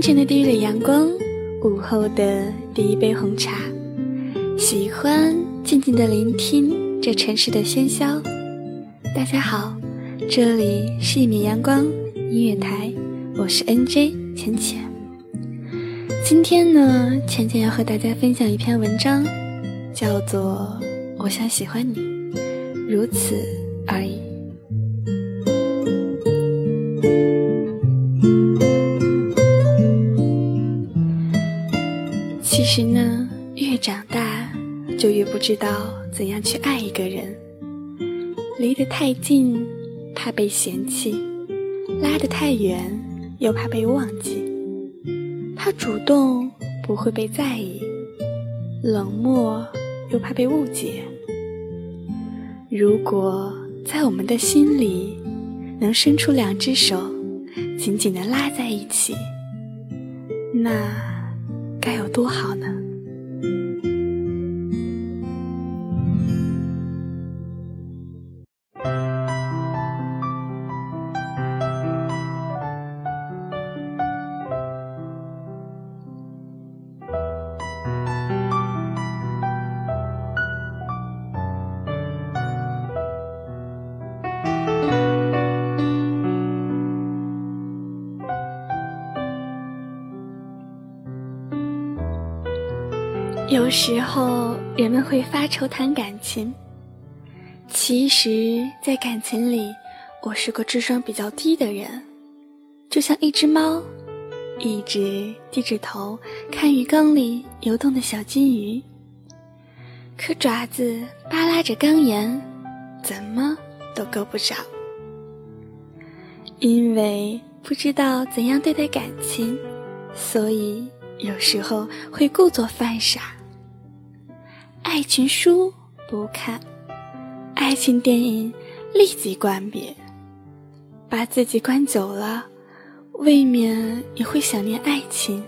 清晨的第一缕阳光，午后的第一杯红茶，喜欢静静的聆听这城市的喧嚣。大家好，这里是一米阳光音乐台，我是 NJ 浅浅。今天呢，浅浅要和大家分享一篇文章，叫做《我想喜欢你，如此而已》。实呢，越长大就越不知道怎样去爱一个人。离得太近，怕被嫌弃；拉得太远，又怕被忘记。怕主动不会被在意，冷漠又怕被误解。如果在我们的心里能伸出两只手，紧紧地拉在一起，那……该有多好呢？有时候人们会发愁谈感情，其实，在感情里，我是个智商比较低的人，就像一只猫，一直低着头看鱼缸里游动的小金鱼，可爪子扒拉着缸沿，怎么都够不着。因为不知道怎样对待感情，所以有时候会故作犯傻。爱情书不看，爱情电影立即关闭。把自己关久了，未免也会想念爱情。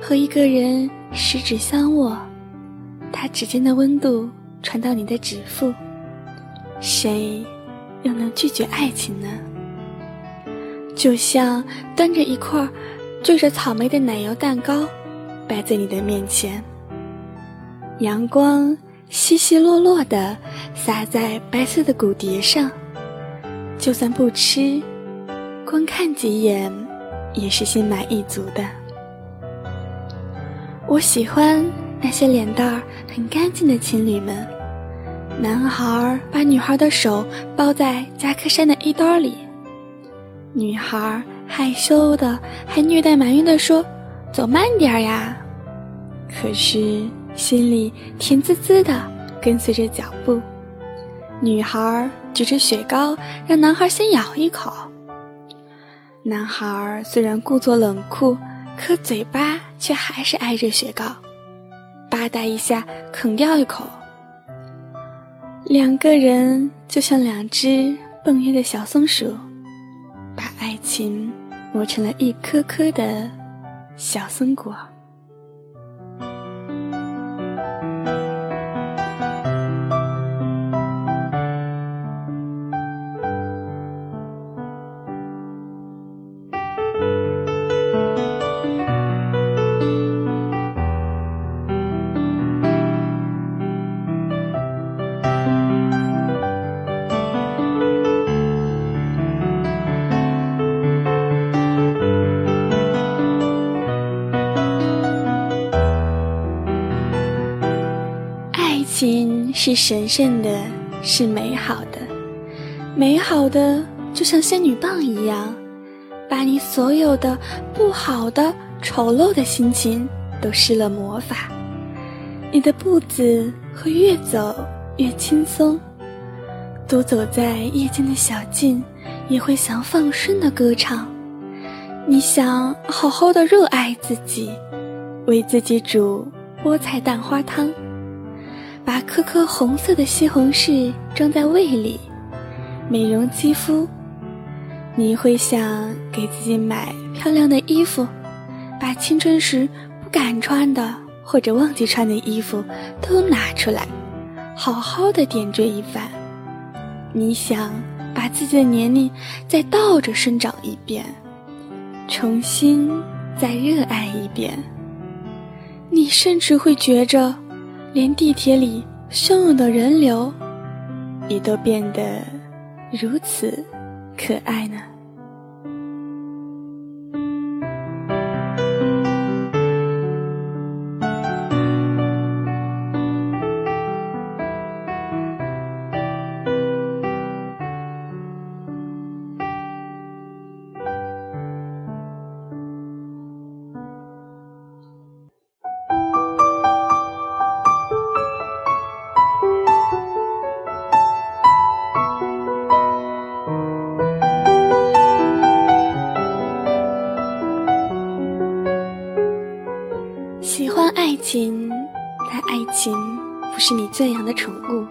和一个人十指相握，他指尖的温度传到你的指腹，谁又能拒绝爱情呢？就像端着一块缀着草莓的奶油蛋糕，摆在你的面前。阳光稀稀落落地洒在白色的骨碟上，就算不吃，光看几眼也是心满意足的。我喜欢那些脸蛋儿很干净的情侣们，男孩把女孩的手包在夹克衫的衣兜里，女孩害羞的还略带埋怨的说：“走慢点儿呀。”可是。心里甜滋滋的，跟随着脚步。女孩举着雪糕，让男孩先咬一口。男孩虽然故作冷酷，可嘴巴却还是挨着雪糕，吧嗒一下啃掉一口。两个人就像两只蹦跃的小松鼠，把爱情磨成了一颗颗的小松果。是神圣的，是美好的，美好的就像仙女棒一样，把你所有的不好的、丑陋的心情都施了魔法。你的步子会越走越轻松，独走在夜间的小径，也会想放声的歌唱。你想好好的热爱自己，为自己煮菠菜蛋花汤，把颗颗红色的西红柿装在胃里，美容肌肤。你会想给自己买漂亮的衣服，把青春时不敢穿的。或者忘记穿的衣服都拿出来，好好的点缀一番。你想把自己的年龄再倒着生长一遍，重新再热爱一遍。你甚至会觉着，连地铁里汹涌的人流，也都变得如此可爱呢。喜欢爱情，但爱情不是你最养的宠物。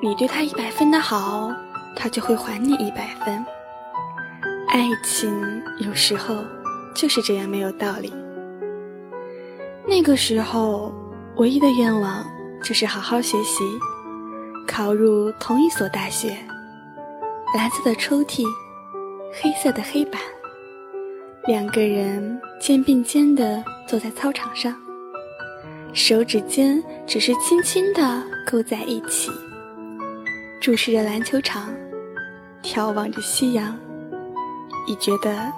你对他一百分的好，他就会还你一百分。爱情有时候就是这样没有道理。那个时候，唯一的愿望就是好好学习，考入同一所大学。蓝色的抽屉，黑色的黑板，两个人肩并肩地坐在操场上。手指尖只是轻轻地勾在一起，注视着篮球场，眺望着夕阳，已觉得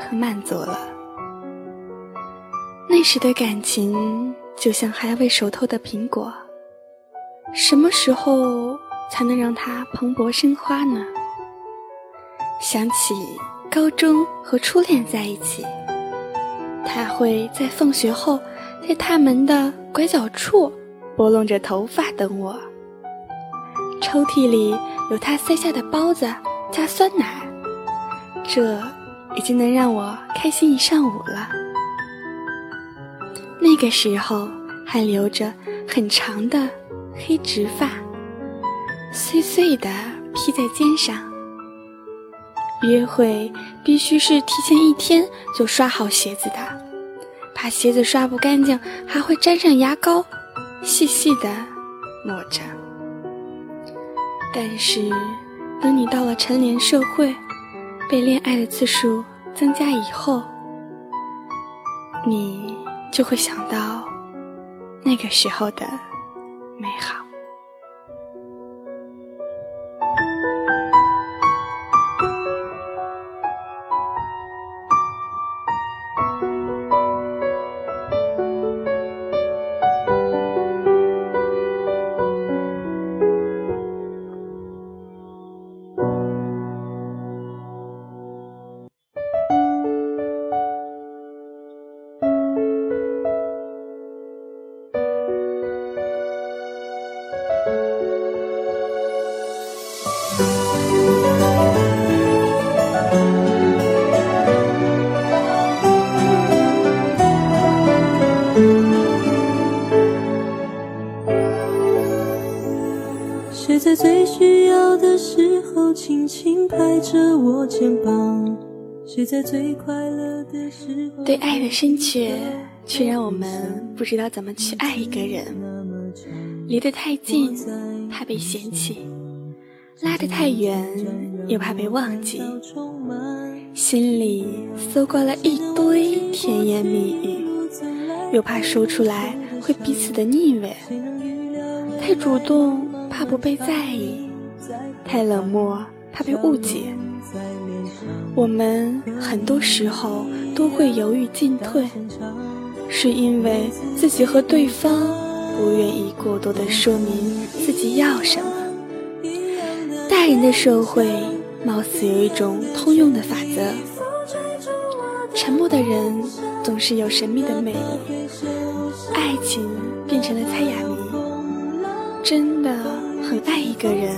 很满足了。那时的感情就像还未熟透的苹果，什么时候才能让它蓬勃生花呢？想起高中和初恋在一起，他会在放学后。在他门的拐角处，拨弄着头发等我。抽屉里有他塞下的包子加酸奶，这已经能让我开心一上午了。那个时候还留着很长的黑直发，碎碎的披在肩上。约会必须是提前一天就刷好鞋子的。怕鞋子刷不干净，还会沾上牙膏，细细的抹着。但是，等你到了成年社会，被恋爱的次数增加以后，你就会想到那个时候的美好。最需要的时候，轻轻拍着我肩膀。谁在最快乐的时候？对爱的深切，却让我们不知道怎么去爱一个人。离得太近，怕被嫌弃；拉得太远，又怕被忘记。心里搜刮了一堆甜言蜜语，又怕说出来会彼此的腻味。太主动。怕不被在意，太冷漠，怕被误解。我们很多时候都会犹豫进退，是因为自己和对方不愿意过多的说明自己要什么。大人的社会貌似有一种通用的法则：沉默的人总是有神秘的魅力。爱情变成了猜哑谜，真的很爱一个人，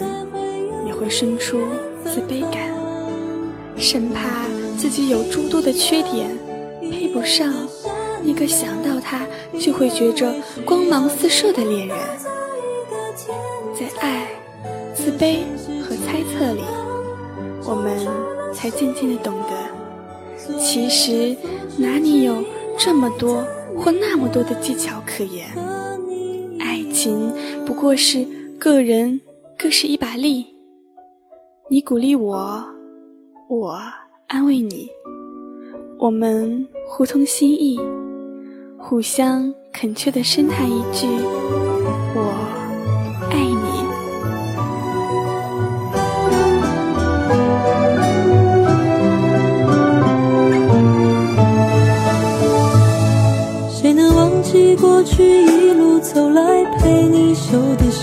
也会生出自卑感，生怕自己有诸多的缺点，配不上。那个想到他就会觉着光芒四射的恋人，在爱、自卑和猜测里，我们才渐渐的懂得，其实哪里有这么多或那么多的技巧可言？爱情不过是个人各是一把力，你鼓励我，我安慰你，我们互通心意。互相恳切的深叹一句：“我爱你。”谁能忘记过去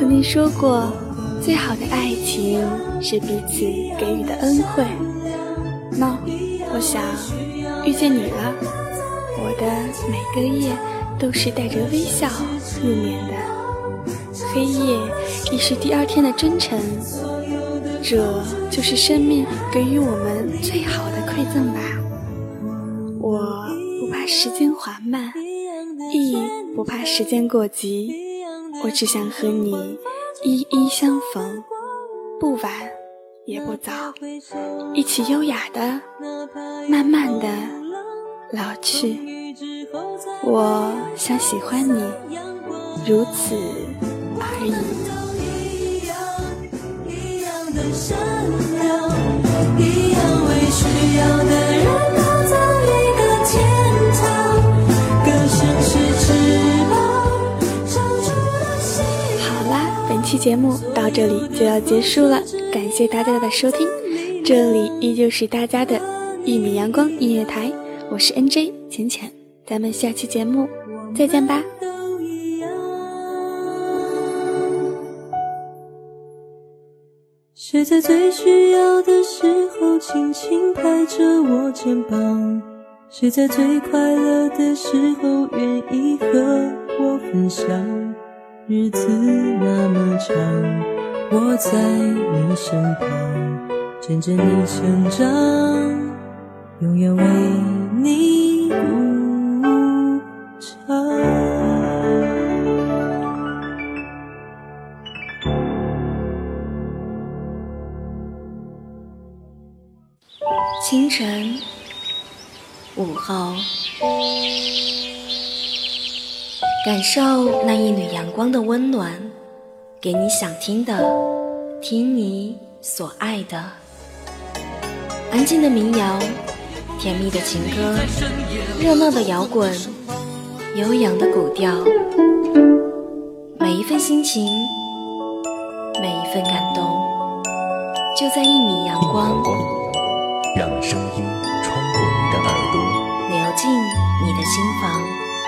曾经说过。最好的爱情是彼此给予的恩惠。那我想遇见你了，我的每个夜都是带着微笑入眠的。黑夜亦是第二天的真诚，这就是生命给予我们最好的馈赠吧。我不怕时间缓慢，亦不怕时间过急，我只想和你。一一相逢，不晚也不早，一起优雅的、慢慢的老去。我想喜欢你，如此而已。节目到这里就要结束了，感谢大家的收听，这里依旧是大家的一米阳光音乐台，我是 N J 浅浅，咱们下期节目再见吧。谁在最需要的时候轻轻拍着我肩膀？谁在最快乐的时候愿意和我分享？日子那么长，我在你身旁，见证你成长，永远为你鼓掌。清晨，午后。感受那一缕阳光的温暖，给你想听的，听你所爱的。安静的民谣，甜蜜的情歌，热闹的摇滚，悠扬的古调。每一份心情，每一份感动，就在一米阳光。让声音穿过你的耳朵，流进你的心房。